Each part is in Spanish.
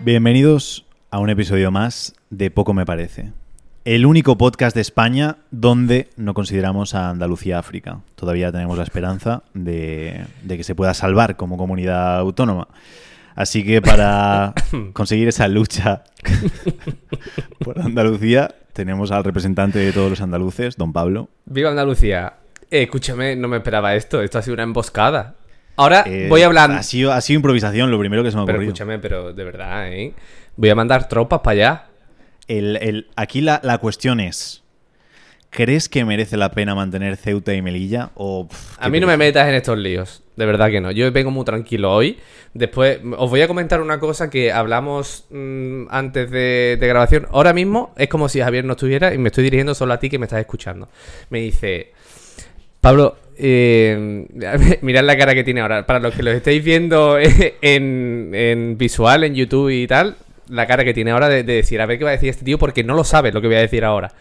Bienvenidos a un episodio más de Poco Me Parece. El único podcast de España donde no consideramos a Andalucía África. Todavía tenemos la esperanza de, de que se pueda salvar como comunidad autónoma. Así que para conseguir esa lucha por Andalucía, tenemos al representante de todos los andaluces, don Pablo. Viva Andalucía. Eh, escúchame, no me esperaba esto. Esto ha sido una emboscada. Ahora Eh, voy a hablar. Ha sido, ha sido improvisación lo primero que se me ha Pero ocurrido. escúchame, pero de verdad, ¿eh? Voy a mandar tropas para allá. El- el- aquí la, la cuestión es, ¿crees que merece la pena mantener Ceuta y Melilla? O, pff, A mí no me metas en estos líos. De verdad que no. Yo vengo muy tranquilo hoy. Después os voy a comentar una cosa que hablamos mm, antes de, de grabación. Ahora mismo es como si Javier no estuviera y me estoy dirigiendo solo a ti que me estás escuchando. Me dice, Pablo, eh, mirad la cara que tiene ahora. Para los que lo estéis viendo en, en visual, en YouTube y tal, la cara que tiene ahora de, de decir, a ver qué va a decir este tío porque no lo sabe lo que voy a decir ahora.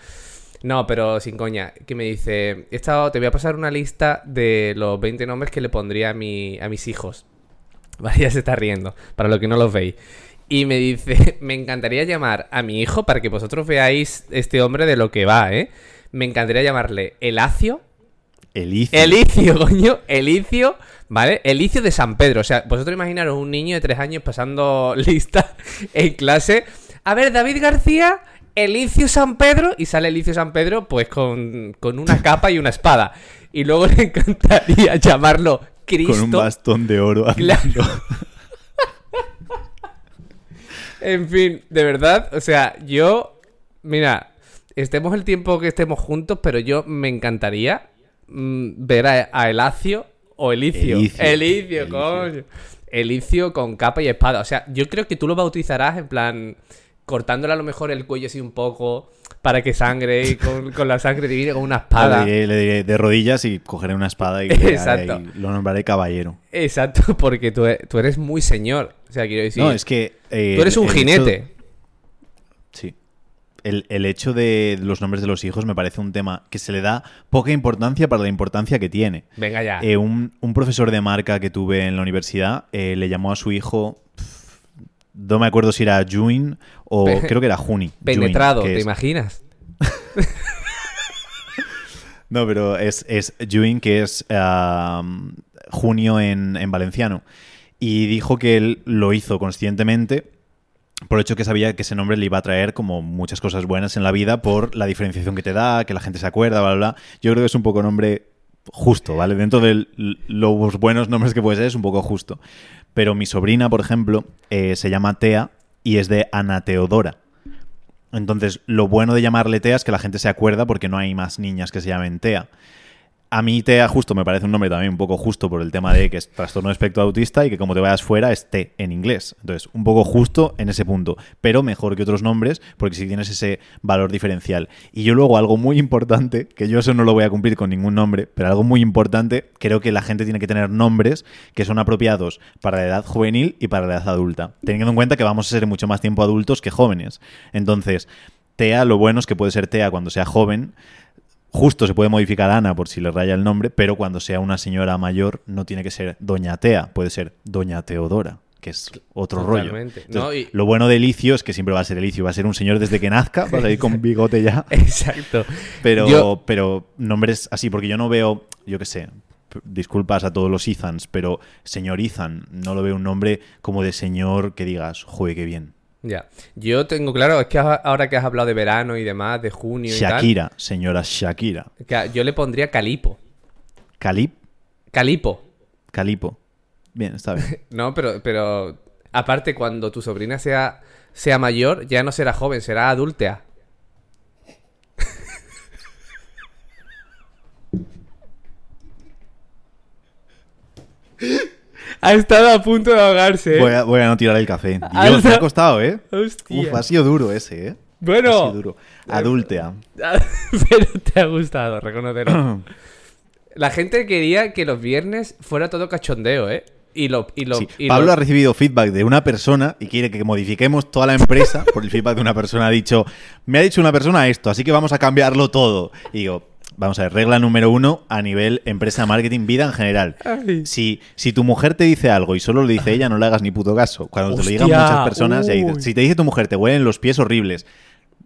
No, pero sin coña, que me dice, he estado, te voy a pasar una lista de los 20 nombres que le pondría a, mi, a mis hijos. Vale, ya se está riendo, para los que no los veis. Y me dice, me encantaría llamar a mi hijo para que vosotros veáis este hombre de lo que va, ¿eh? Me encantaría llamarle Elacio. Elicio. Elicio, coño, Elicio, ¿vale? Elicio de San Pedro. O sea, vosotros imaginaros un niño de tres años pasando lista en clase. A ver, David García, Elicio San Pedro. Y sale Elicio San Pedro, pues con, con una capa y una espada. Y luego le encantaría llamarlo Cristo. con un bastón de oro. Claro. En fin, de verdad, o sea, yo, mira, estemos el tiempo que estemos juntos, pero yo me encantaría ver a, a Elacio o Elicio. Elicio. Elicio, Elicio. coño. Elicio con capa y espada. O sea, yo creo que tú lo bautizarás en plan cortándole a lo mejor el cuello así un poco para que sangre y con, con la sangre divina con una espada. Le diré, le diré de rodillas y cogeré una espada y, Exacto. y lo nombraré caballero. Exacto, porque tú, e- tú eres muy señor. O sea, quiero decir, No, es que... eh, tú eres un hecho- jinete. El, el hecho de los nombres de los hijos me parece un tema que se le da poca importancia para la importancia que tiene. Venga ya. Eh, un, un profesor de marca que tuve en la universidad eh, le llamó a su hijo, no me acuerdo si era Juin o creo que era Juni. Penetrado, ¿te es- imaginas? No, pero es, es Juin, que es junio en, en valenciano. Y dijo que él lo hizo conscientemente por el hecho que sabía que ese nombre le iba a traer como muchas cosas buenas en la vida por la diferenciación que te da, que la gente se acuerda, bla, bla, bla. Yo creo que es un poco nombre justo, ¿vale? Dentro de los buenos nombres que puede ser, es un poco justo. Pero mi sobrina, por ejemplo, eh, se llama Tea y es de Ana Teodora. Entonces, lo bueno de llamarle Tea es que la gente se acuerda porque no hay más niñas que se llamen Tea. A mí Tea justo me parece un nombre también un poco justo por el tema de que es trastorno de espectro autista y que como te vayas fuera es T en inglés. Entonces, un poco justo en ese punto, pero mejor que otros nombres porque si tienes ese valor diferencial. Y yo luego algo muy importante, que yo eso no lo voy a cumplir con ningún nombre, pero algo muy importante, creo que la gente tiene que tener nombres que son apropiados para la edad juvenil y para la edad adulta, teniendo en cuenta que vamos a ser mucho más tiempo adultos que jóvenes. Entonces, Tea, lo bueno es que puede ser Tea cuando sea joven, Justo se puede modificar Ana por si le raya el nombre, pero cuando sea una señora mayor no tiene que ser Doña Tea, puede ser Doña Teodora, que es otro rollo. Entonces, No, y- Lo bueno de Elicio es que siempre va a ser Elicio, va a ser un señor desde que nazca, va a ir con bigote ya, Exacto. pero, Yo- pero nombres así, porque yo no veo, yo qué sé, disculpas a todos los Ethans, pero señor Ethan, no lo veo un nombre como de señor que digas, joder, qué bien. Ya. Yo tengo claro, es que ahora que has hablado de verano y demás, de junio y Shakira, señora Shakira. que yo le pondría Calipo. Calip, Calipo. Calipo. Bien, está bien. No, pero, pero aparte, cuando tu sobrina sea, sea mayor, ya no será joven, será adúltea. Ha estado a punto de ahogarse. ¿eh? Voy a, voy a no tirar el café. Dios, me ha costado, ¿eh? Hostia. Uf, ha sido duro ese, ¿eh? Bueno. Ha sido duro. Adúltea. pero te ha gustado, reconocerlo. La gente quería que los viernes fuera todo cachondeo, ¿eh? Y lo, y lo, Sí, y Pablo lo- ha recibido feedback de una persona y quiere que modifiquemos toda la empresa por el feedback de una persona. Ha dicho, me ha dicho una persona esto, así que vamos a cambiarlo todo. Y digo, vamos a ver, regla número uno a nivel empresa, marketing, vida en general. Si, si tu mujer te dice algo y solo lo dice ella, no le hagas ni puto caso. Cuando te lo digan muchas personas, ya dices, uy. si te dice tu mujer, te huelen los pies horribles,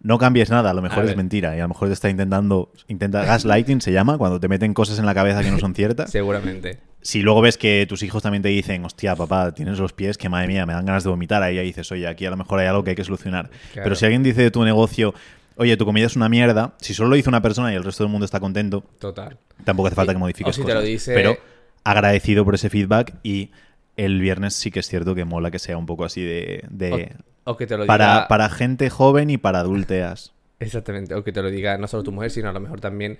no cambies nada, a lo mejor A es ver. mentira. Y a lo mejor te está intentando, intenta gaslighting se llama, cuando te meten cosas en la cabeza que no son ciertas. Seguramente. Si luego ves que tus hijos también te dicen, hostia, papá, tienes los pies que madre mía, me dan ganas de vomitar, ahí ya dices, oye, aquí a lo mejor hay algo que hay que solucionar. Claro. Pero si alguien dice de tu negocio, oye, tu comida es una mierda, si solo lo dice una persona y el resto del mundo está contento, Total. tampoco hace falta que modifiques o si te lo cosas. dice- Pero agradecido por ese feedback y el viernes sí que es cierto que mola que sea un poco así de... de- O, o que te lo diga. para gente joven y para adulteas. Exactamente. O que te lo diga no solo tu mujer, sino a lo mejor también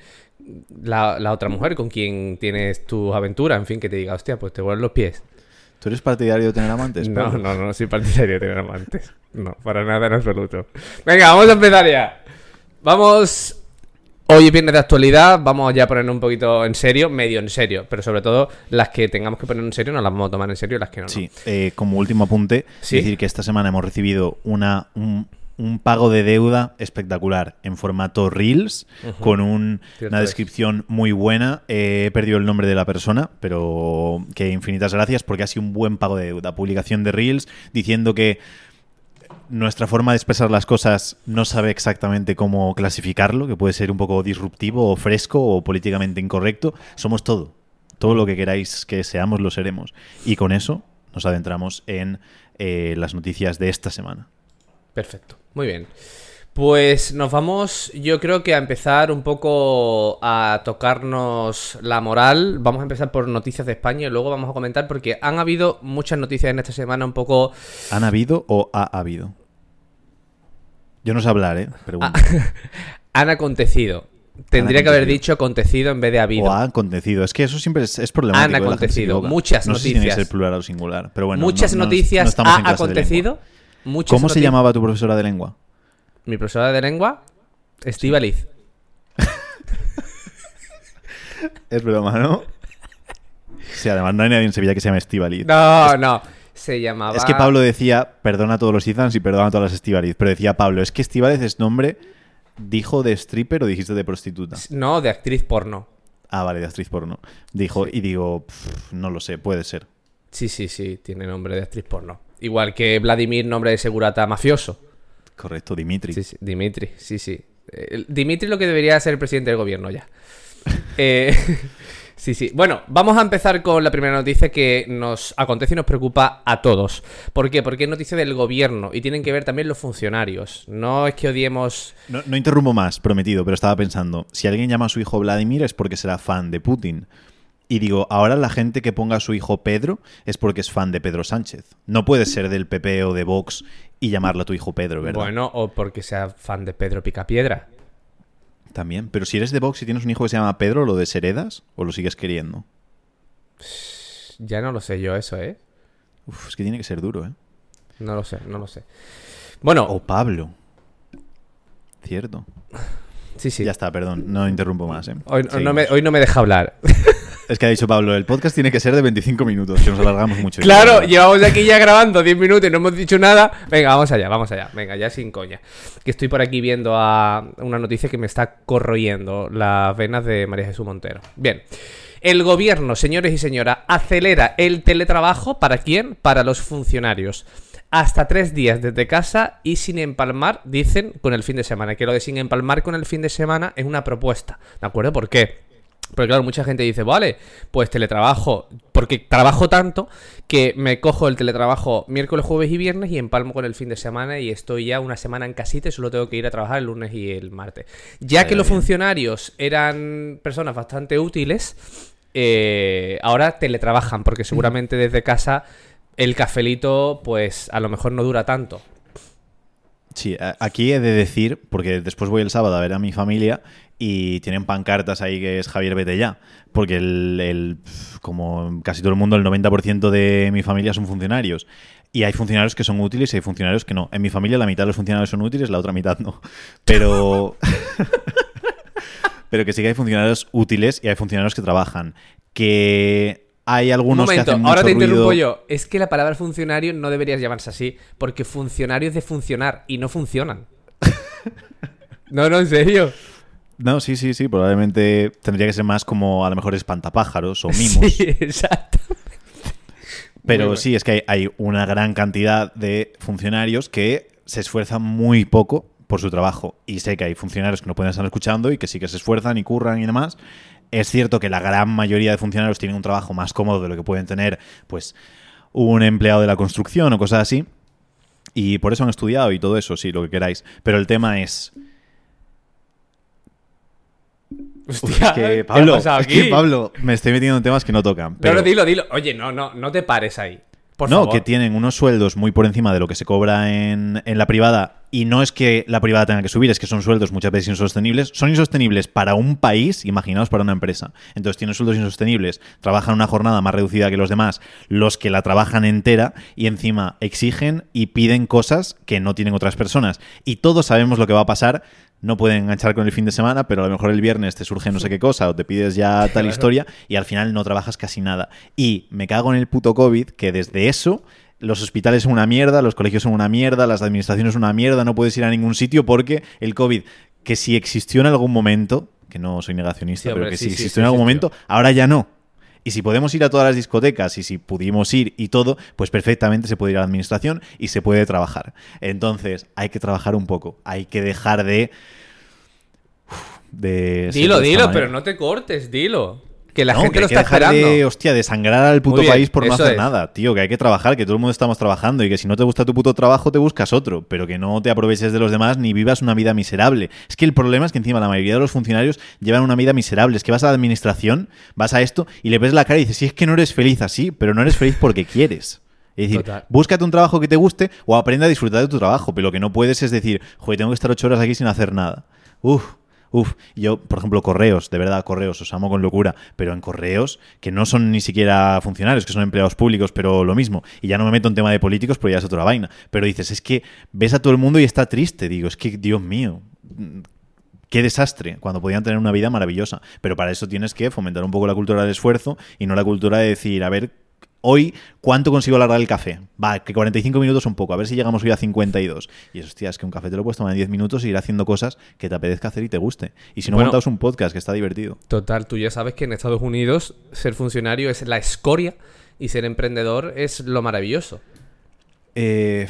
la, la otra mujer con quien tienes tus aventuras. En fin, que te diga, hostia, pues te huelen los pies. ¿Tú eres partidario de tener amantes? No, no, no soy partidario de tener amantes. No, para nada en absoluto. Venga, vamos a empezar ya. Vamos. Hoy es viernes de actualidad, vamos ya a ponernos un poquito en serio, medio en serio, pero sobre todo las que tengamos que poner en serio nos las vamos a tomar en serio y las que no. no. Sí, eh, como último apunte, Sí. decir que esta semana hemos recibido una, un, un pago de deuda espectacular en formato Reels, con un- una es. descripción muy buena. Eh, he perdido el nombre de la persona, pero que infinitas gracias porque ha sido un buen pago de deuda. Publicación de Reels diciendo que nuestra forma de expresar las cosas no sabe exactamente cómo clasificarlo, que puede ser un poco disruptivo o fresco o políticamente incorrecto. Somos todo. Todo lo que queráis que seamos lo seremos. Y con eso nos adentramos en eh, las noticias de esta semana. Perfecto, muy bien. Pues nos vamos, yo creo que a empezar un poco a tocarnos la moral. Vamos a empezar por noticias de España y luego vamos a comentar porque han habido muchas noticias en esta semana un poco... ¿Han habido o ha habido? Yo no sé hablar, ¿eh? Pregunto. Han acontecido. Tendría que haber acontecido. dicho acontecido en vez de habido. O ha acontecido. Es que eso siempre es, es problemático. Han acontecido. Muchas no sé si tiene que noticias. ser plural o singular. Pero bueno, muchas no- no- noticias no ha de ¿Cómo se llamaba tu profesora de lengua? Mi profesora de lengua, Estivaliz. Es broma, ¿no? Sí, además no hay nadie en Sevilla que se llame Estivaliz. No, no. Se llamaba... Es que Pablo decía, perdona a todos los Ethans y perdona a todas las Estivaliz, pero decía Pablo, es que Estivaliz es nombre, dijo de stripper o dijiste de prostituta. No, de actriz porno. Ah, vale, de actriz porno. Dijo, y digo, "Pff, no lo sé, puede ser. Sí, sí, sí, tiene nombre de actriz porno. Igual que Vladimir, nombre de segurata mafioso. Correcto, Dimitri. Sí, sí, Dimitri, sí, sí. Eh, Dimitri lo que debería ser el presidente del gobierno ya. Eh, sí, sí. Bueno, vamos a empezar con la primera noticia que nos acontece y nos preocupa a todos. ¿Por qué? Porque es noticia del gobierno y tienen que ver también los funcionarios. No es que odiemos... No, no interrumpo más, prometido, pero estaba pensando, si alguien llama a su hijo Vladimir es porque será fan de Putin. Y digo, ahora la gente que ponga a su hijo Pedro es porque es fan de Pedro Sánchez. No puedes ser del PP o de Vox y llamarlo a tu hijo Pedro, ¿verdad? Bueno, o porque sea fan de Pedro Picapiedra. También. Pero si eres de Vox y tienes un hijo que se llama Pedro, ¿lo desheredas o lo sigues queriendo? Ya no lo sé yo eso, ¿eh? Uf, es que tiene que ser duro, ¿eh? No lo sé, no lo sé. Bueno, O Pablo. Cierto. sí, sí. Ya está, perdón, no interrumpo más, ¿eh? Hoy, no me, hoy no me deja hablar. Es que ha dicho Pablo, el podcast tiene que ser de 25 minutos, que nos alargamos mucho. Claro, llevamos aquí ya grabando 10 minutos y no hemos dicho nada. Venga, vamos allá, vamos allá. Venga, ya sin coña. Que estoy por aquí viendo una noticia que me está corroyendo las venas de María Jesús Montero. Bien. El gobierno, señores y señoras, acelera el teletrabajo. ¿Para quién? Para los funcionarios. Hasta tres días desde casa y sin empalmar, dicen, con el fin de semana. Que lo de sin empalmar con el fin de semana es una propuesta. ¿De acuerdo? ¿Por qué? Porque claro, mucha gente dice, vale, pues teletrabajo, porque trabajo tanto que me cojo el teletrabajo miércoles, jueves y viernes y empalmo con el fin de semana y estoy ya una semana en casita y solo tengo que ir a trabajar el lunes y el martes. Ya que los bien. funcionarios eran personas bastante útiles, eh, ahora teletrabajan, porque seguramente desde casa el cafelito, pues a lo mejor no dura tanto. Sí, aquí he de decir, porque después voy el sábado a ver a mi familia y tienen pancartas ahí que es Javier vete ya, porque el, el- como casi todo el mundo, el 90% de mi familia son funcionarios. Y hay funcionarios que son útiles y hay funcionarios que no. En mi familia la mitad de los funcionarios son útiles, la otra mitad no. Pero... Pero que sí que hay funcionarios útiles y hay funcionarios que trabajan. Que hay Un algunos que hacen ahora mucho te interrumpo ruido. yo. Es que la palabra funcionario no deberías llamarse así, porque funcionario es de funcionar y no funcionan. no, no, en serio. No, sí, sí, sí. Probablemente tendría que ser más como a lo mejor espantapájaros o mimos. Sí, exacto. Pero sí, es que hay, hay una gran cantidad de funcionarios que se esfuerzan muy poco por su trabajo. Y sé que hay funcionarios que no pueden estar escuchando y que sí que se esfuerzan y curran y demás. Es cierto que la gran mayoría de funcionarios tienen un trabajo más cómodo de lo que pueden tener, pues, un empleado de la construcción o cosas así. Y por eso han estudiado y todo eso, sí, lo que queráis. Pero el tema es. Hostia, Es que, ¿qué ha Pablo, pasado es que, aquí? Pablo, me estoy metiendo en temas que no tocan. No, Pero... no, dilo, dilo. Oye, no, no, no te pares ahí. Por no, favor. que tienen unos sueldos muy por encima de lo que se cobra en, en la privada. Y no es que la privada tenga que subir, es que son sueldos muchas veces insostenibles. Son insostenibles para un país, imaginaos para una empresa. Entonces tienen sueldos insostenibles, trabajan una jornada más reducida que los demás, los que la trabajan entera y encima exigen y piden cosas que no tienen otras personas. Y todos sabemos lo que va a pasar. No pueden enganchar con el fin de semana, pero a lo mejor el viernes te surge no sé qué cosa o te pides ya tal Claro. historia y al final no trabajas casi nada. Y me cago en el puto COVID, que desde eso los hospitales son una mierda, los colegios son una mierda, las administraciones son una mierda, no puedes ir a ningún sitio porque el COVID, que si existió en algún momento, que no soy negacionista, Sí, hombre, pero que sí, si existió sí en algún momento, ahora ya no. Y si podemos ir a todas las discotecas y si pudimos ir y todo, pues perfectamente se puede ir a la administración y se puede trabajar. Entonces, hay que trabajar un poco, hay que dejar de... de Dilo, de dilo, pero no te cortes, dilo. Que la No, gente que lo está dejar esperando. de, hostia, al puto bien, país por no hacer es. nada, tío, que hay que trabajar, que todo el mundo estamos trabajando y que si no te gusta tu puto trabajo te buscas otro, pero que no te aproveches de los demás ni vivas una vida miserable. Es que el problema es que encima la mayoría de los funcionarios llevan una vida miserable, es que vas a la administración, vas a esto y le ves la cara y dices, sí, es que no eres feliz así, pero no eres feliz porque quieres. Es decir, Total. búscate un trabajo que te guste o aprende a disfrutar de tu trabajo, pero lo que no puedes es decir, joder, tengo que estar ocho horas aquí sin hacer nada. Uf, uf. Yo, por ejemplo, correos, de verdad, correos, os amo con locura, pero en correos que no son ni siquiera funcionarios, que son empleados públicos, pero lo mismo. Y ya no me meto en tema de políticos, pero ya es otra vaina. Pero dices, es que ves a todo el mundo y está triste. Digo, es que, Dios mío. Qué desastre, cuando podían tener una vida maravillosa. Pero para eso tienes que fomentar un poco la cultura del esfuerzo y no la cultura de decir, a ver, hoy, ¿cuánto consigo alargar el café? Va, que 45 minutos son poco, a ver si llegamos hoy a 52. Y eso, hostia, es que un café te lo puedes tomar en 10 minutos y ir haciendo cosas que te apetezca hacer y te guste. Y si no, Bueno. montaos un podcast que está divertido. Total, tú ya sabes que en Estados Unidos ser funcionario es la escoria y ser emprendedor es lo maravilloso. Eh,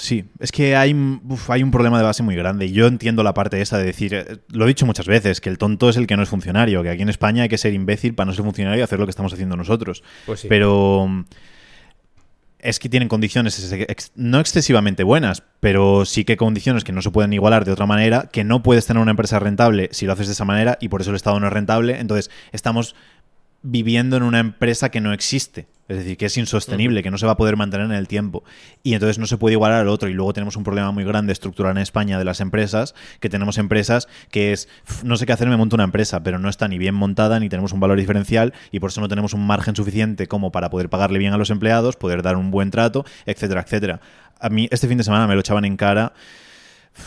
sí, es que hay, uf, hay un problema de base muy grande. Yo entiendo la parte esa de decir, eh, lo he dicho muchas veces, que el tonto es el que no es funcionario, que aquí en España hay que ser imbécil para no ser funcionario y hacer lo que estamos haciendo nosotros. Pues sí. Pero mm, es que tienen condiciones no excesivamente buenas, pero sí que condiciones que no se pueden igualar de otra manera, que no puedes tener una empresa rentable si lo haces de esa manera y por eso el Estado no es rentable. Entonces estamos viviendo en una empresa que no existe. Es decir, que es insostenible, que no se va a poder mantener en el tiempo. Y entonces no se puede igualar al otro. Y luego tenemos un problema muy grande estructural en España de las empresas, que tenemos empresas que es, "Uf, no sé qué hacer, me monto una empresa, pero no está ni bien montada, ni tenemos un valor diferencial, y por eso no tenemos un margen suficiente como para poder pagarle bien a los empleados, poder dar un buen trato, etcétera, etcétera. A mí este fin de semana me lo echaban en cara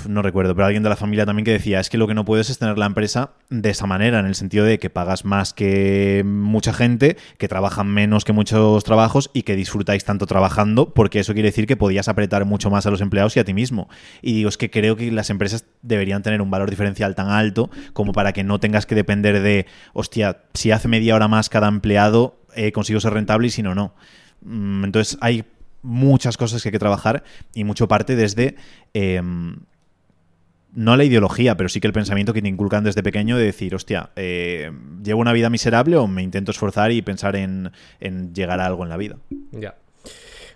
no recuerdo, pero alguien de la familia también que decía, es que lo que no puedes es tener la empresa de esa manera, en el sentido de que pagas más que mucha gente, que trabajan menos que muchos trabajos y que disfrutáis tanto trabajando, porque eso quiere decir que podías apretar mucho más a los empleados y a ti mismo. Y digo, es que creo que las empresas deberían tener un valor diferencial tan alto como para que no tengas que depender de, hostia, si hace media hora más cada empleado, eh, consigo ser rentable y si no, no. Mm, Entonces hay muchas cosas que hay que trabajar y mucho parte desde... em, no la ideología, pero sí que el pensamiento que te inculcan desde pequeño de decir, hostia, eh, ¿llevo una vida miserable o me intento esforzar y pensar en, en llegar a algo en la vida? Ya.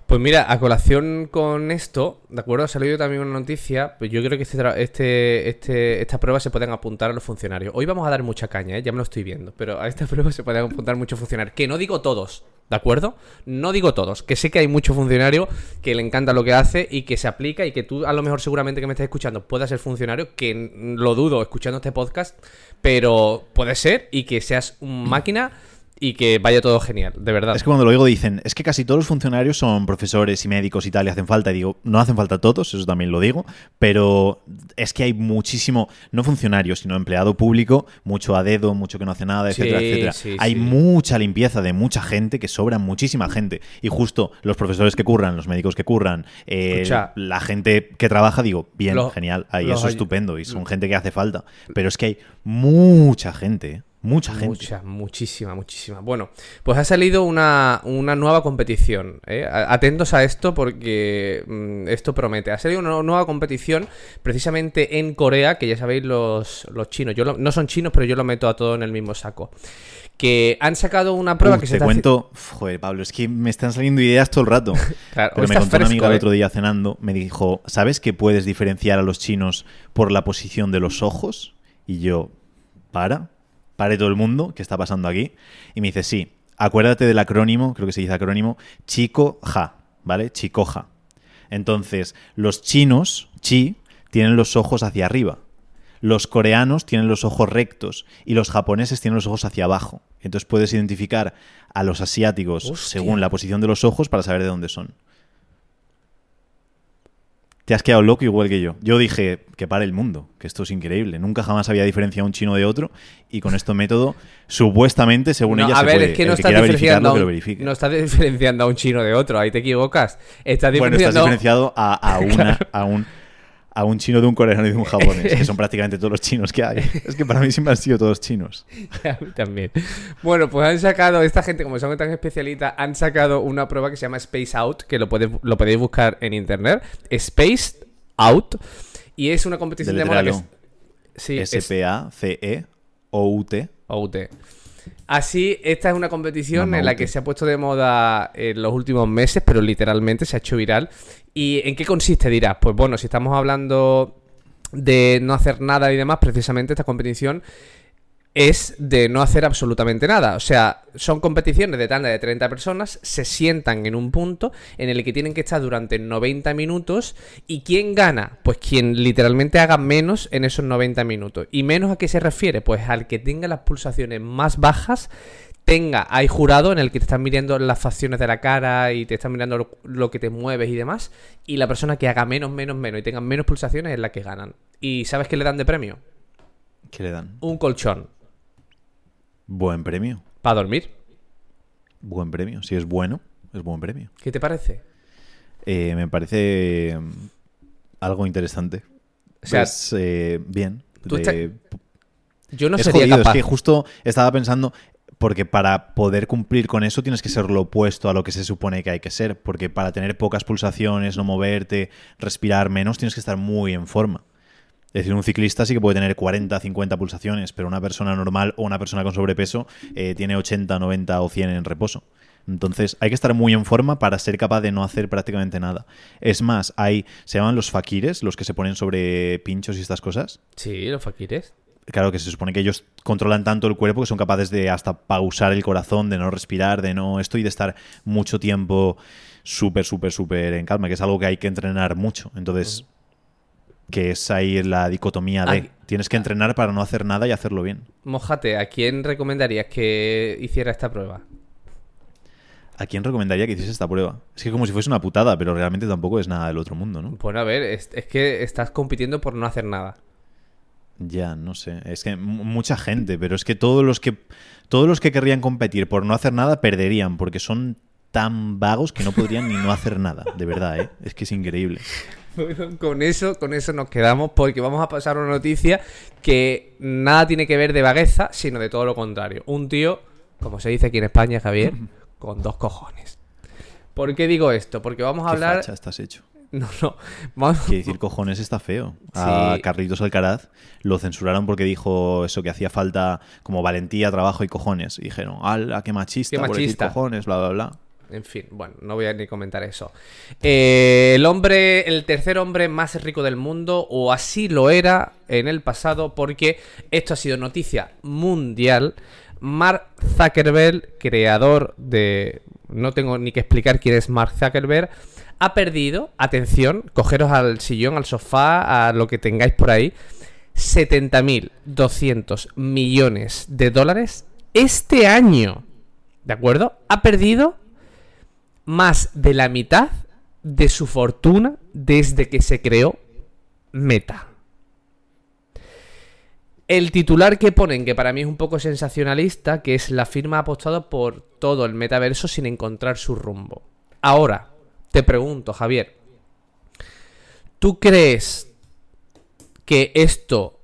Pues mira, a colación con esto, ¿de acuerdo? Ha salido también una noticia, pues yo creo que este, este, este, estas pruebas se pueden apuntar a los funcionarios. Hoy vamos a dar mucha caña, ¿eh? ya me lo estoy viendo, pero a estas pruebas se pueden apuntar muchos funcionarios. Que no digo todos, ¿de acuerdo? No digo todos, que sé que hay muchos funcionarios que le encanta lo que hace y que se aplica y que tú a lo mejor seguramente que me estés escuchando puedas ser funcionario, que lo dudo escuchando este podcast, pero puede ser y que seas un máquina y que vaya todo genial, de verdad. Es que cuando lo digo dicen, es que casi todos los funcionarios son profesores y médicos y tal, y hacen falta. Y digo, no hacen falta todos, eso también lo digo, pero es que hay muchísimo, no funcionarios, sino empleado público, mucho a dedo, mucho que no hace nada, Sí, etcétera, etcétera. sí, hay sí. mucha limpieza de mucha gente, que sobra muchísima gente. Y justo los profesores que curran, los médicos que curran, eh, Escucha. la gente que trabaja, digo, bien, genial, ahí eso es estupendo, y son gente que hace falta. Pero es que hay mucha gente, ¿eh? Mucha gente. Mucha, muchísima, muchísima. Bueno, pues ha salido una, una nueva competición. ¿eh? Atentos a esto porque mm, esto promete. Ha salido una nueva competición precisamente en Corea, que ya sabéis los, los chinos. Yo lo- no son chinos, pero yo lo meto a todo en el mismo saco. Que han sacado una prueba que se te está cuento, joder, Pablo, es que me están saliendo ideas todo el rato. Claro, Pero me contó una amiga fresco, el ¿eh? otro día cenando, me dijo, ¿sabes que puedes diferenciar a los chinos por la posición de los ojos? Y yo, para, pare todo el mundo, ¿qué está pasando aquí? Y me dice, sí, acuérdate del acrónimo, creo que se dice acrónimo, chico-ja, ¿vale? Chico-ja. Entonces, los chinos, chi, tienen los ojos hacia arriba. Los coreanos tienen los ojos rectos y los japoneses tienen los ojos hacia abajo. Entonces puedes identificar a los asiáticos Hostia. según la posición de los ojos para saber de dónde son. Te has quedado loco igual que yo. Yo dije que pare el mundo, que esto es increíble. Nunca jamás había diferenciado un chino de otro y con este método, supuestamente, según No, ella, a se ver, puede. es que El no estás diferenciando, que no estás diferenciando a un chino de otro, ahí te equivocas. Estás Bueno, estás diferenciando diferenciado a, a una, a, un, a un chino de un coreano y de un japonés, que son prácticamente todos los chinos que hay. Es que para mí siempre han sido todos chinos. A mí también. Bueno, pues han sacado, esta gente, como son tan especialistas, han sacado una prueba que se llama Space Out, que lo, podéis- lo podéis buscar en internet. Space Out. Y es una competición de moda que es. Sí, S-P-A-C-E-O-U-T. OUT. Así, esta es una competición en la que se ha puesto de moda en los últimos meses, pero literalmente se ha hecho viral. ¿Y en qué consiste, dirás? Pues bueno, si estamos hablando de no hacer nada y demás, precisamente esta competición es de no hacer absolutamente nada. O sea, son competiciones de tanda de 30 personas, se sientan en un punto en el que tienen que estar durante 90 minutos. ¿Y quién gana? Pues quien literalmente haga menos en esos 90 minutos. ¿Y menos a qué se refiere? Pues al que tenga las pulsaciones más bajas. Tenga, hay jurado en el que te están mirando las facciones de la cara y te están mirando lo, lo que te mueves y demás. Y la persona que haga menos, menos, menos y tenga menos pulsaciones es la que ganan. ¿Y sabes qué le dan de premio? ¿Qué le dan? Un colchón. Buen premio. Para dormir. Buen premio. Si es bueno, es buen premio. ¿Qué te parece? Eh, me parece mm, algo interesante. O sea, es eh, bien. tú de- yo no es sería jodido, capaz. es que justo estaba pensando, porque para poder cumplir con eso tienes que ser lo opuesto a lo que se supone que hay que ser, porque para tener pocas pulsaciones, no moverte, respirar menos, tienes que estar muy en forma. Es decir, un ciclista sí que puede tener 40, 50 pulsaciones, pero una persona normal o una persona con sobrepeso eh, tiene 80, 90 o 100 en reposo. Entonces hay que estar muy en forma para ser capaz de no hacer prácticamente nada. Es más, hay, se llaman los fakires, los que se ponen sobre pinchos y estas cosas. Sí, los fakires. Claro que se supone que ellos controlan tanto el cuerpo que son capaces de hasta pausar el corazón, de no respirar, de no esto y de estar mucho tiempo súper, súper, súper en calma, que es algo que hay que entrenar mucho. Entonces, que es ahí la dicotomía de Ay. tienes que entrenar para no hacer nada y hacerlo bien. Mojate, ¿a quién recomendarías que hiciera esta prueba? ¿A quién recomendaría que hiciese esta prueba? Es que como si fuese una putada, pero realmente tampoco es nada del otro mundo, ¿no? Bueno, a ver, es, es que estás compitiendo por no hacer nada. Ya, no sé. Es que mucha gente, pero es que todos los que todos los que querrían competir por no hacer nada perderían, porque son tan vagos que no podrían ni no hacer nada, de verdad, ¿eh? Es que es increíble. Bueno, con eso, con eso nos quedamos porque vamos a pasar a una noticia que nada tiene que ver de vagueza, sino de todo lo contrario. Un tío, como se dice aquí en España, Javier, con dos cojones. ¿Por qué digo esto? Porque vamos a Qué hablar. facha estás hecho. No, no. Vamos... Que decir cojones está feo. A Sí. Carlitos Alcaraz lo censuraron porque dijo eso, que hacía falta como valentía, trabajo y cojones. Y dijeron, ¡ala, qué machista! Qué por decir machista. cojones, bla, bla, bla. En fin, bueno, no voy a ni comentar eso. Eh, el hombre, el tercer hombre más rico del mundo, o así lo era en el pasado, porque esto ha sido noticia mundial. Mark Zuckerberg, creador de. No tengo ni que explicar quién es Mark Zuckerberg. Ha perdido, atención, cogeros al sillón, al sofá, a lo que tengáis por ahí, 70.200 millones de dólares este año. ¿De acuerdo? Ha perdido más de la mitad de su fortuna desde que se creó Meta. El titular que ponen, que para mí es un poco sensacionalista, que es la firma ha apostado por todo el metaverso sin encontrar su rumbo. Ahora, te pregunto, Javier, ¿tú crees que esto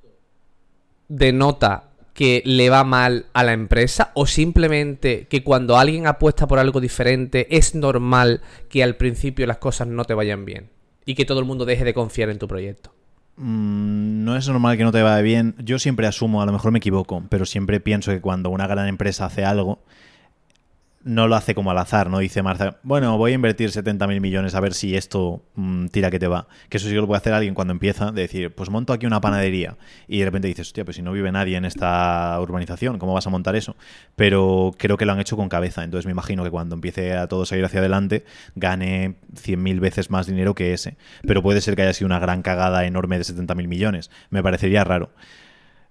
denota que le va mal a la empresa o simplemente que cuando alguien apuesta por algo diferente es normal que al principio las cosas no te vayan bien y que todo el mundo deje de confiar en tu proyecto? Mm, no es normal que no te vaya bien. Yo siempre asumo, a lo mejor me equivoco, pero siempre pienso que cuando una gran empresa hace algo, no lo hace como al azar, ¿no? Dice Marza, bueno, voy a invertir 70 mil millones a ver si esto mm, tira que te va. Que eso sí que lo puede hacer alguien cuando empieza, de decir, pues monto aquí una panadería. Y de repente dices, hostia, pues si no vive nadie en esta urbanización, ¿cómo vas a montar eso? Pero creo que lo han hecho con cabeza. Entonces me imagino que cuando empiece a todo salir hacia adelante, gane 100 mil veces más dinero que ese. Pero puede ser que haya sido una gran cagada enorme de 70 mil millones. Me parecería raro.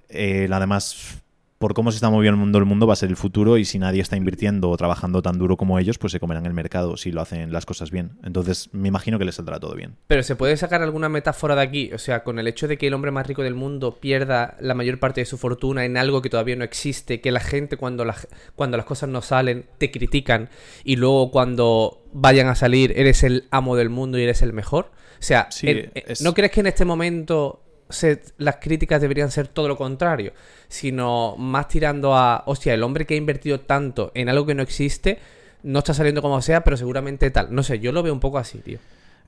Eh, además, por cómo se está moviendo el mundo, el mundo va a ser el futuro y si nadie está invirtiendo o trabajando tan duro como ellos, pues se comerán el mercado si lo hacen las cosas bien. Entonces, me imagino que les saldrá todo bien. Pero se puede sacar alguna metáfora de aquí, o sea, con el hecho de que el hombre más rico del mundo pierda la mayor parte de su fortuna en algo que todavía no existe, que la gente cuando, cuando las cosas no salen te critican y luego cuando vayan a salir eres el amo del mundo y eres el mejor. O sea, ¿no crees que en este momento las críticas deberían ser todo lo contrario, sino más tirando a, hostia, el hombre que ha invertido tanto en algo que no existe, no está saliendo como sea, pero seguramente tal. No sé, yo lo veo un poco así, tío.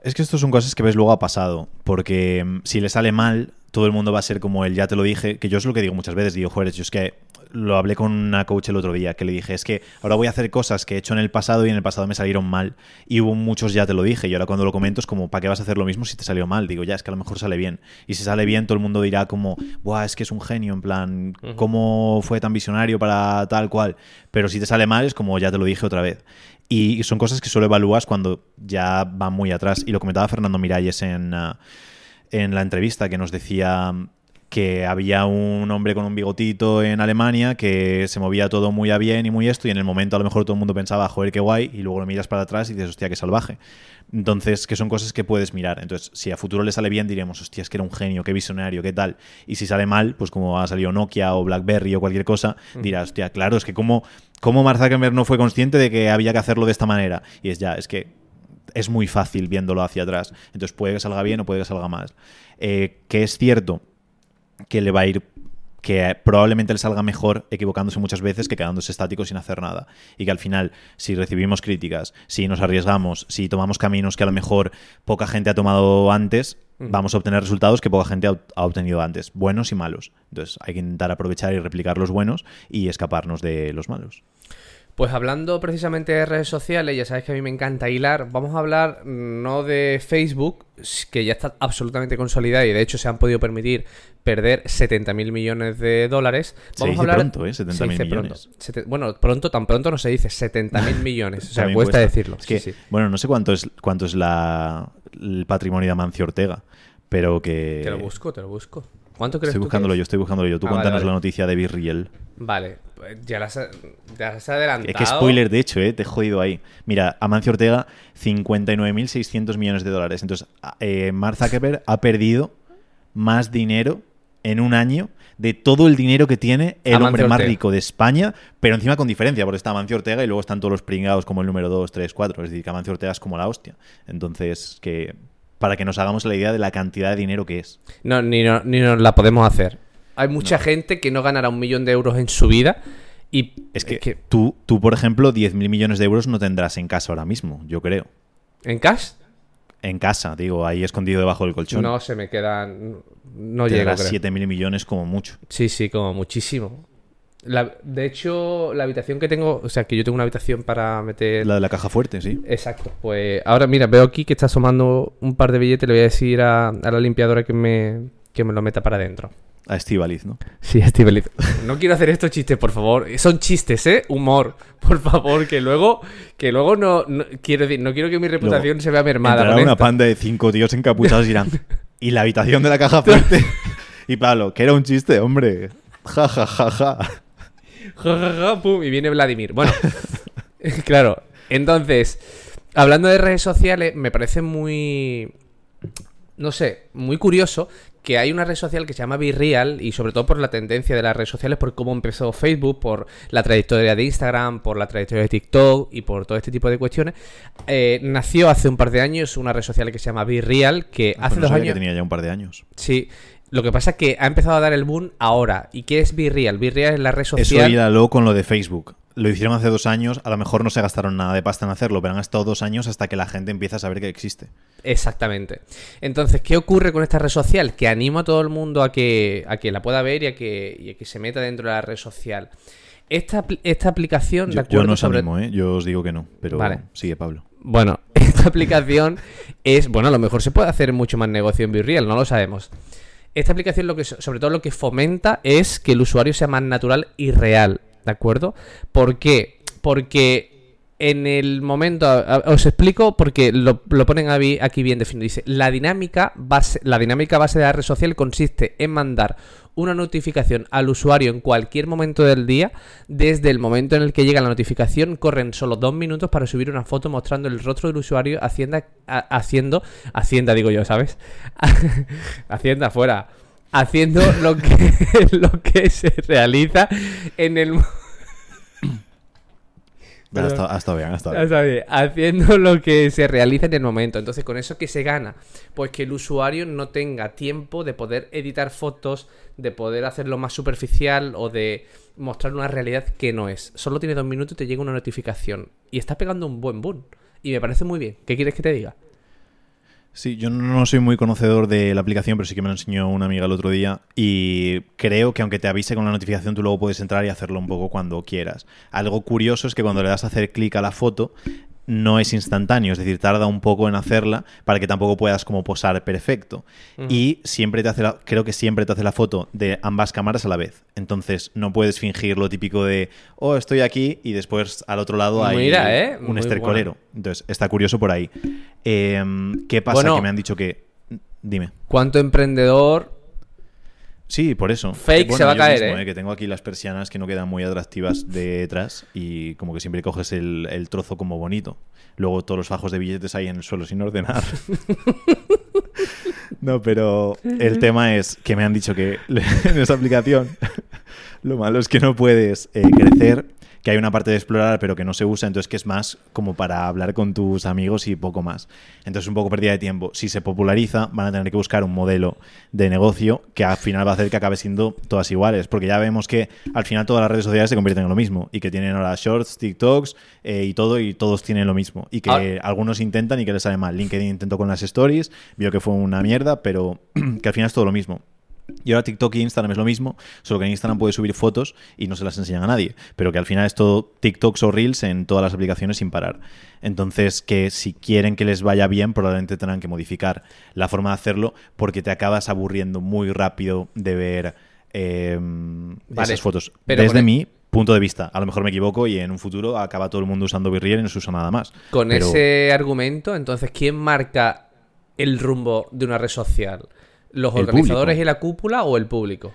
Es que esto son cosas que ves luego ha pasado, porque mm, si le sale mal, todo el mundo va a ser como él, ya te lo dije, que yo es lo que digo muchas veces, digo, joder, yo es que lo hablé con una coach el otro día, que le dije, es que ahora voy a hacer cosas que he hecho en el pasado y en el pasado me salieron mal. Y hubo muchos, ya te lo dije, y ahora cuando lo comento es como, ¿para qué vas a hacer lo mismo si te salió mal? Digo, ya, es que a lo mejor sale bien. Y si sale bien, todo el mundo dirá como, Buah, es que es un genio, en plan, ¿cómo fue tan visionario para tal cual? Pero si te sale mal, es como, ya te lo dije otra vez. Y son cosas que solo evalúas cuando ya van muy atrás. Y lo comentaba Fernando Miralles en, uh, en la entrevista, que nos decía que había un hombre con un bigotito en Alemania que se movía todo muy a bien y muy esto, y en el momento a lo mejor todo el mundo pensaba, joder, qué guay, y luego lo miras para atrás y dices, hostia, qué salvaje. Entonces, que son cosas que puedes mirar. Entonces, si a futuro le sale bien, diremos, hostia, es que era un genio, qué visionario, qué tal. Y si sale mal, pues como ha salido Nokia o BlackBerry o cualquier cosa, dirás, hostia, claro, es que como, como Mark Zuckerberg no fue consciente de que había que hacerlo de esta manera. Y es ya, es que es muy fácil viéndolo hacia atrás. Entonces, puede que salga bien o puede que salga mal. Eh, que es cierto que le va a ir que probablemente le salga mejor equivocándose muchas veces que quedándose estático sin hacer nada. Y que al final, si recibimos críticas, si nos arriesgamos, si tomamos caminos que a lo mejor poca gente ha tomado antes, vamos a obtener resultados que poca gente ha obtenido antes, buenos y malos. Entonces hay que intentar aprovechar y replicar los buenos y escaparnos de los malos. Pues hablando precisamente de redes sociales, ya sabes que a mí me encanta hilar, vamos a hablar no de Facebook, que ya está absolutamente consolidada y de hecho se han podido permitir perder 70 mil millones de dólares. Vamos a hablar... pronto, ¿eh? 70 mil millones. Bueno, pronto, tan pronto no se dice 70 mil millones, o sea, cuesta, decirlo. Bueno, no sé cuánto es, cuánto es la, el patrimonio de Amancio Ortega, pero que... Te lo busco, te lo busco. ¿Cuánto crees estoy buscándolo yo, estoy buscándolo yo. Tú ah, cuéntanos la noticia de Virriel. Vale, ya las, ya has adelantado. Qué spoiler, de hecho, ¿eh? te he jodido ahí. Mira, Amancio Ortega, 59.600 millones de dólares. Entonces, eh, Mark Zuckerberg ha perdido más dinero en un año de todo el dinero que tiene el hombre más rico de España, pero encima con diferencia, porque está Amancio Ortega y luego están todos los pringados como el número 2, 3, 4. Es decir, que Amancio Ortega es como la hostia. Entonces, que para que nos hagamos la idea de la cantidad de dinero que es. No, ni, ni nos la podemos hacer. Hay mucha gente que no ganará un millón de euros en su vida. Y es que, Tú, tú, por ejemplo, 10.000 millones de euros no tendrás en casa ahora mismo, yo creo. ¿En cash? En casa, digo, ahí escondido debajo del colchón. No, se me quedan. No llega. 7.000 millones como mucho. Sí, sí, como muchísimo. de hecho, la habitación que tengo, o sea, que yo tengo una habitación para meter. La de la caja fuerte, sí. Exacto. Pues ahora, mira, veo aquí que está asomando un par de billetes. Le voy a decir a, a la limpiadora que me, que me lo meta para adentro. A Estivaliz, ¿no? Sí, Estivaliz. No quiero hacer estos chistes, por favor. Son chistes, ¿eh? Humor. Por favor, que luego, que luego no, quiero decir, no quiero que mi reputación se vea mermada. Con una panda de cinco tíos encapuchados y dirán, y la habitación de la caja fuerte. y Pablo, que era un chiste, hombre. Ja, ja, ja, ja. Ja, ja, ja, pum, y viene Vladimir. Bueno, claro. Entonces, hablando de redes sociales, me parece muy. No sé, muy curioso que hay una red social que se llama Virreal y sobre todo por la tendencia de las redes sociales, por cómo empezó Facebook, por la trayectoria de Instagram, por la trayectoria de TikTok y por todo este tipo de cuestiones. Eh, nació hace un par de años una red social que se llama Virreal, que Pues hace no dos sabía años... que tenía ya un par de años. Sí, lo que pasa es que ha empezado a dar el boom ahora. ¿Y qué es Virreal? Virreal es la red Eso social... hílalo con lo de Facebook. Lo hicieron hace dos años, a lo mejor no se gastaron nada de pasta en hacerlo, pero han estado dos años hasta que la gente empieza a saber que existe. Exactamente. Entonces, ¿qué ocurre con esta red social? Que animo a todo el mundo a que, a que la pueda ver y a que, y a que se meta dentro de la red social. Esta, esta aplicación, de Yo, acuerdo yo no os sobre- animo, ¿eh? Yo os digo que no, pero Vale. sigue Pablo. Bueno, esta aplicación es, bueno, a lo mejor se puede hacer mucho más negocio en Virreal, no lo sabemos. Esta aplicación lo que so- sobre todo lo que fomenta es que el usuario sea más natural y real, ¿de acuerdo? ¿Por qué? Porque en el momento, os explico porque lo, lo ponen aquí bien definido. Dice, la dinámica base, la dinámica base de la red social consiste en mandar una notificación al usuario en cualquier momento del día. Desde el momento en el que llega la notificación, corren solo dos minutos para subir una foto mostrando el rostro del usuario hacienda, haciendo, hacienda digo yo, ¿sabes? hacienda fuera. Haciendo lo que, lo que se realiza en el mo- Ha estado, ha estado bien, ha estado bien. haciendo lo que se realiza en el momento. Entonces, con eso que se gana, pues que el usuario no tenga tiempo de poder editar fotos, de poder hacerlo más superficial o de mostrar una realidad que no es. Solo tiene dos minutos y te llega una notificación. Y está pegando un buen boom. Y me parece muy bien. ¿Qué quieres que te diga? Sí, yo no soy muy conocedor de la aplicación, pero sí que me lo enseñó una amiga el otro día. Y creo que aunque te avise con la notificación, tú luego puedes entrar y hacerlo un poco cuando quieras. Algo curioso es que cuando le das a hacer clic a la foto, no es instantáneo, es decir, tarda un poco en hacerla para que tampoco puedas como posar perfecto. Y siempre te hace la, creo que siempre te hace la foto de ambas cámaras a la vez. Entonces no puedes fingir lo típico de, oh, estoy aquí y después al otro lado hay Mira, ¿eh? un Muy estercolero. Entonces está curioso por ahí. Em, ¿Qué pasa? Bueno. que me han dicho que... Dime. ¿Cuánto emprendedor Sí, por eso. Fake Bueno, se va a caer, mismo, ¿eh? Que tengo aquí las persianas que no quedan muy atractivas detrás y como que siempre coges el, el trozo como bonito. Luego todos los fajos de billetes ahí en el suelo sin ordenar. no, pero el tema es que me han dicho que en esa aplicación lo malo es que no puedes eh, crecer, que hay una parte de explorar pero que no se usa, entonces que es más como para hablar con tus amigos y poco más. Entonces un poco pérdida de tiempo. Si se populariza, van a tener que buscar un modelo de negocio que al final va a hacer que acabe siendo todas iguales, porque ya vemos que al final todas las redes sociales se convierten en lo mismo y que tienen ahora shorts, TikToks eh, y todo y todos tienen lo mismo y que Ahora- algunos intentan y que les sale mal. LinkedIn intentó con las stories, vio que fue una mierda, pero que al final es todo lo mismo. Y ahora TikTok e Instagram es lo mismo, solo que en Instagram puedes subir fotos y no se las enseñan a nadie, pero que al final es todo TikToks o Reels en todas las aplicaciones sin parar. Entonces, que si quieren que les vaya bien, probablemente tendrán que modificar la forma de hacerlo porque te acabas aburriendo muy rápido de ver eh, Vale, esas fotos. pero Desde el- mi punto de vista, a lo mejor me equivoco y en un futuro acaba todo el mundo usando Virreal y no se usa nada más. Con Pero- ese argumento, entonces, ¿quién marca el rumbo de una red social? ¿Los organizadores público. y la cúpula o el público?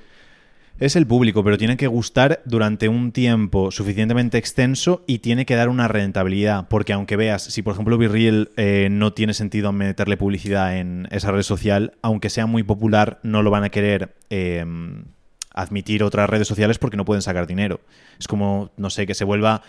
Es el público, pero tiene que gustar durante un tiempo suficientemente extenso y tiene que dar una rentabilidad. Porque aunque veas, si por ejemplo Virreal eh, no tiene sentido meterle publicidad en esa red social, aunque sea muy popular, no lo van a querer eh, admitir otras redes sociales porque no pueden sacar dinero. Es como, no sé, que se vuelva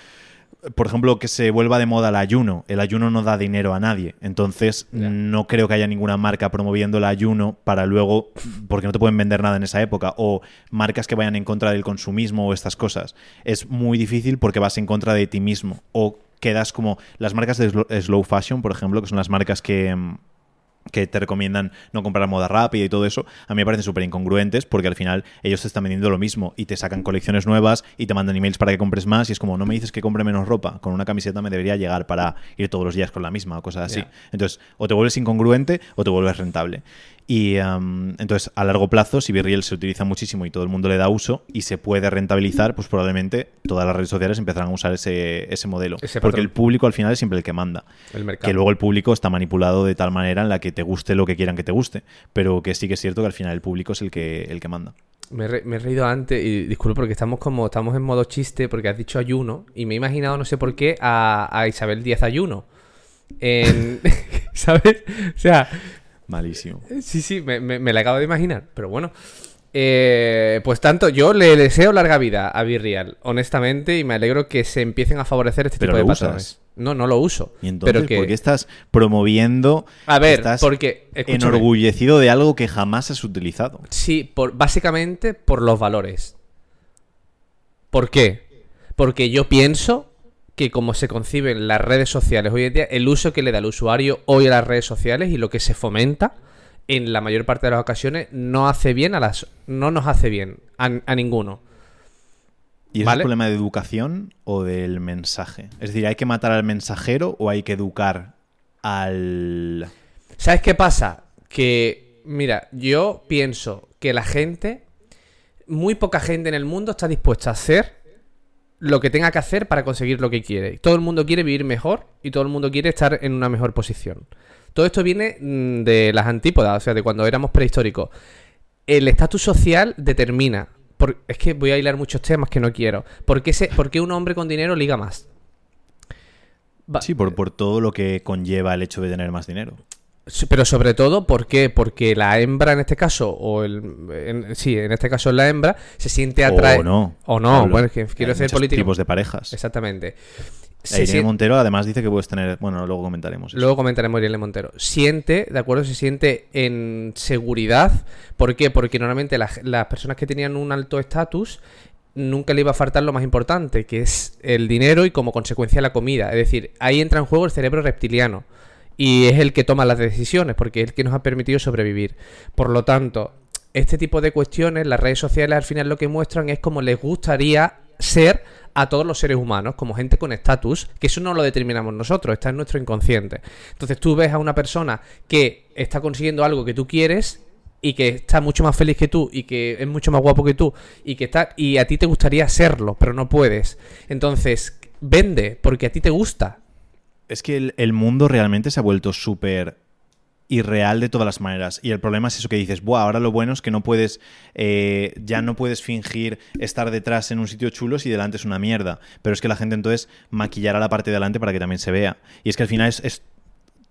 por ejemplo, que se vuelva de moda el ayuno. El ayuno no da dinero a nadie. Entonces, no creo que haya ninguna marca promoviendo el ayuno para luego, porque no te pueden vender nada en esa época, o marcas que vayan en contra del consumismo o estas cosas. Es muy difícil porque vas en contra de ti mismo. O quedas como las marcas de slow, slow fashion, por ejemplo, que son las marcas que... que te recomiendan no comprar moda rápida y todo eso, a mí me parecen súper incongruentes porque al final ellos te están vendiendo lo mismo y te sacan colecciones nuevas y te mandan emails para que compres más y es como, no me dices que compre menos ropa, con una camiseta me debería llegar para ir todos los días con la misma o cosas así. Entonces, o te vuelves incongruente o te vuelves rentable. Y am, entonces, a largo plazo, si Virreal se utiliza muchísimo y todo el mundo le da uso y se puede rentabilizar, pues probablemente todas las redes sociales empezarán a usar ese, ese modelo. Ese porque el público al final es siempre el que manda El mercado. que luego el público está manipulado de tal manera en la que te guste lo que quieran que te guste, pero que sí que es cierto que al final el público es el que, el que manda. Me, he re- me he reído antes y disculpe porque estamos como estamos en modo chiste porque has dicho ayuno y me he imaginado no sé por qué a, a Isabel Díaz Ayuno. En, ¿Sabes? O sea, Malísimo. sí, sí, me, me- me la acabo de imaginar, pero bueno. Eh, pues tanto, yo le deseo larga vida a Virreal, honestamente, y me alegro que se empiecen a favorecer este Pero tipo de patrones. usas. No, no lo uso. Y entonces, pero que, ¿por qué estás promoviendo? A ver, estás porque, escúchame. enorgullecido de algo que jamás has utilizado. Sí, por, básicamente por los valores. ¿Por qué? Porque yo pienso que como se conciben las redes sociales hoy en día, el uso que le da el usuario hoy a las redes sociales y lo que se fomenta en la mayor parte de las ocasiones no hace bien a las no nos hace bien a, a ninguno. ¿Y es Vale. un problema de educación o del mensaje? Es decir, ¿hay que matar al mensajero o hay que educar al... ¿Sabes qué pasa? Que, mira, yo pienso que la gente, muy poca gente en el mundo está dispuesta a hacer lo que tenga que hacer para conseguir lo que quiere. Todo el mundo quiere vivir mejor y todo el mundo quiere estar en una mejor posición. Todo esto viene mm, de las antípodas, o sea, de cuando éramos prehistóricos. El estatus social determina. por- es que voy a hilar muchos temas que no quiero. ¿Por qué, se- por qué un hombre con dinero liga más? Va- Sí, por, por todo lo que conlleva el hecho de tener más dinero. Pero sobre todo, ¿por qué? Porque la hembra en este caso, o el. en- sí, en este caso es la hembra, se siente atraída. O no. O no, Pablo. bueno, es que quiero ser político. tipos de parejas. Exactamente. Se Irene Montero además dice que puedes tener... Bueno, luego comentaremos. eso. Luego comentaremos Irene Montero. Siente, ¿de acuerdo? Se siente en seguridad. ¿Por qué? Porque normalmente la- las personas que tenían un alto estatus nunca le iba a faltar lo más importante, que es el dinero y como consecuencia la comida. Es decir, ahí entra en juego el cerebro reptiliano. Y es el que toma las decisiones, porque es el que nos ha permitido sobrevivir. Por lo tanto, este tipo de cuestiones, las redes sociales al final lo que muestran es cómo les gustaría ser a todos los seres humanos, como gente con estatus, que eso no lo determinamos nosotros, está en nuestro inconsciente. Entonces tú ves a una persona que está consiguiendo algo que tú quieres y que está mucho más feliz que tú y que es mucho más guapo que tú y que está y a ti te gustaría serlo, pero no puedes. Entonces, vende porque a ti te gusta. Es que el, mundo realmente se ha vuelto súper irreal de todas las maneras. Y el problema es eso que dices, Buah, ahora lo bueno es que no puedes, eh, ya no puedes fingir estar detrás en un sitio chulo si delante es una mierda. Pero es que la gente entonces maquillará la parte de delante para que también se vea. Y es que al final es-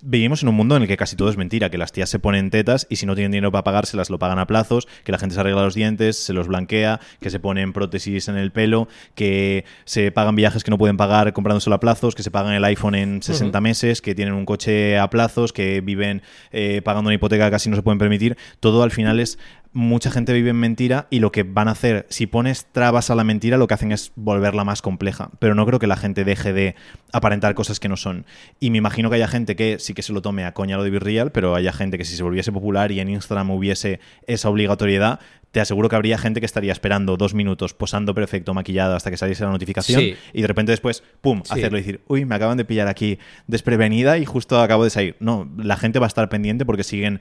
Vivimos en un mundo en el que casi todo es mentira, que las tías se ponen tetas y si no tienen dinero para pagárselas lo pagan a plazos, que la gente se arregla los dientes, se los blanquea, que se ponen prótesis en el pelo, que se pagan viajes que no pueden pagar comprándoselo a plazos, que se pagan el iPhone en 60 meses, que tienen un coche a plazos, que viven eh, pagando una hipoteca que casi no se pueden permitir. Todo al final es mucha gente vive en mentira y lo que van a hacer, si pones trabas a la mentira, lo que hacen es volverla más compleja. Pero no creo que la gente deje de aparentar cosas que no son. Y me imagino que haya gente que sí que se lo tome a coña lo de Virreal, pero haya gente que si se volviese popular y en Instagram hubiese esa obligatoriedad, te aseguro que habría gente que estaría esperando dos minutos, posando perfecto, maquillado, hasta que saliese la notificación Sí. y de repente después, ¡pum!, Sí. hacerlo y decir, uy, me acaban de pillar aquí desprevenida y justo acabo de salir. No, la gente va a estar pendiente porque siguen,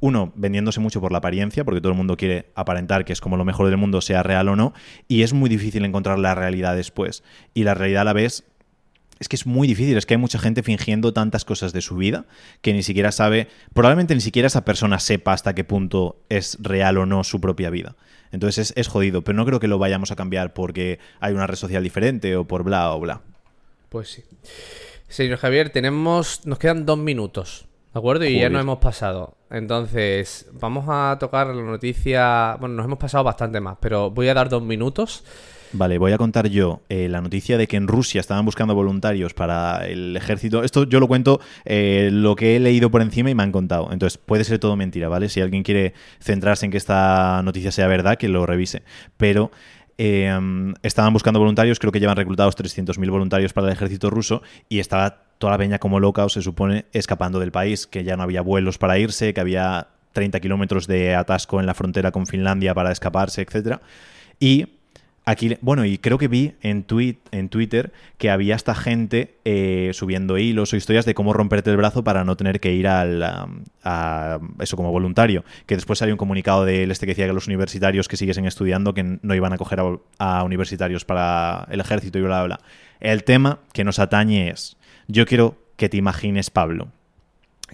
uno, vendiéndose mucho por la apariencia, porque todo el mundo quiere aparentar que es como lo mejor del mundo, sea real o no, y es muy difícil encontrar la realidad después. Y la realidad a la vez es que es muy difícil, es que hay mucha gente fingiendo tantas cosas de su vida que ni siquiera sabe, probablemente ni siquiera esa persona sepa hasta qué punto es real o no su propia vida. Entonces es, es jodido, pero no creo que lo vayamos a cambiar porque hay una red social diferente o por bla o bla. Pues sí. Señor Javier, tenemos. Nos quedan dos minutos. ¿De acuerdo? Y ya nos hemos pasado. Entonces, vamos a tocar la noticia. Bueno, nos hemos pasado bastante más, pero voy a dar dos minutos. Vale, voy a contar yo eh, la noticia de que en Rusia estaban buscando voluntarios para el ejército. Esto yo lo cuento eh, lo que he leído por encima y me han contado. Entonces puede ser todo mentira, ¿vale? Si alguien quiere centrarse en que esta noticia sea verdad, que lo revise. Pero eh, estaban buscando voluntarios, creo que llevan reclutados 300.000 voluntarios para el ejército ruso y estaba toda la peña como loca, o se supone, escapando del país, que ya no había vuelos para irse, que había 30 kilómetros de atasco en la frontera con Finlandia para escaparse, etcétera. Y Aquí, bueno, y creo que vi en, Twitter que había esta gente eh, subiendo hilos o historias de cómo romperte el brazo para no tener que ir al, a, eso como voluntario. Que después salió un comunicado del este que decía que los universitarios que siguiesen estudiando que no iban a coger a, a universitarios para el ejército y bla, bla, bla. El tema que nos atañe es, yo quiero que te imagines, Pablo,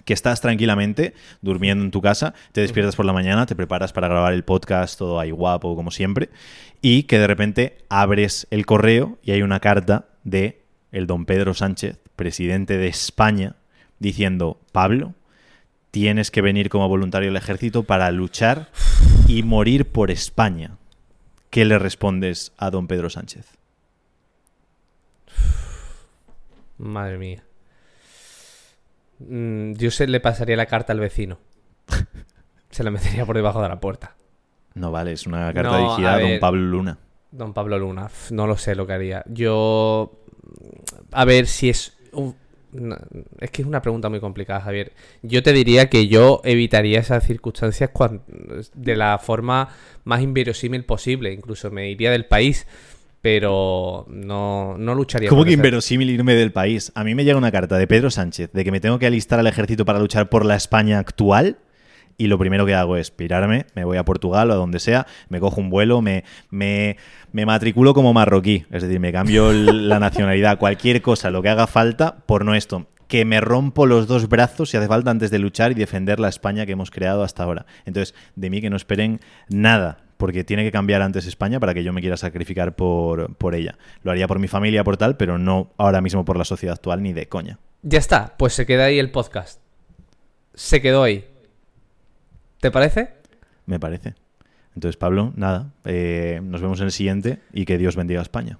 que estás tranquilamente durmiendo en tu casa, te despiertas por la mañana, te preparas para grabar el podcast, todo ahí guapo como siempre, y que de repente abres el correo y hay una carta de el don Pedro Sánchez, presidente de España, diciendo, Pablo, tienes que venir como voluntario al ejército para luchar y morir por España. ¿Qué le respondes a don Pedro Sánchez? Madre mía. Mm, yo se le pasaría la carta al vecino. se la metería por debajo de la puerta. No vale, es una carta No, dirigida a don. Pablo Luna. Don Pablo Luna, no lo sé lo que haría. Yo. A ver si es. un- es que es una pregunta muy complicada, Javier. Yo te diría que yo evitaría esas circunstancias de la forma más inverosímil posible. Incluso me iría del país, pero no, no lucharía ¿Cómo por que inverosímil irme del país? A mí me llega una carta de Pedro Sánchez de que me tengo que alistar al ejército para luchar por la España actual y lo primero que hago es pirarme, me voy a Portugal o a donde sea, me cojo un vuelo, me, me, me matriculo como marroquí, es decir, me cambio la nacionalidad, cualquier cosa, lo que haga falta por no esto. Que me rompo los dos brazos si hace falta antes de luchar y defender la España que hemos creado hasta ahora. Entonces, de mí que no esperen nada, porque tiene que cambiar antes España para que yo me quiera sacrificar por, por ella. Lo haría por mi familia, por tal, pero no ahora mismo por la sociedad actual ni de coña. Ya está, pues se queda ahí el podcast. Se quedó ahí. ¿Te parece? Me parece. Entonces, Pablo, nada, eh, nos vemos en el siguiente y que Dios bendiga a España.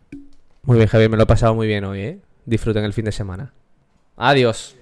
Muy bien, Javier, me lo he pasado muy bien hoy, ¿eh? Disfruten el fin de semana. Adiós.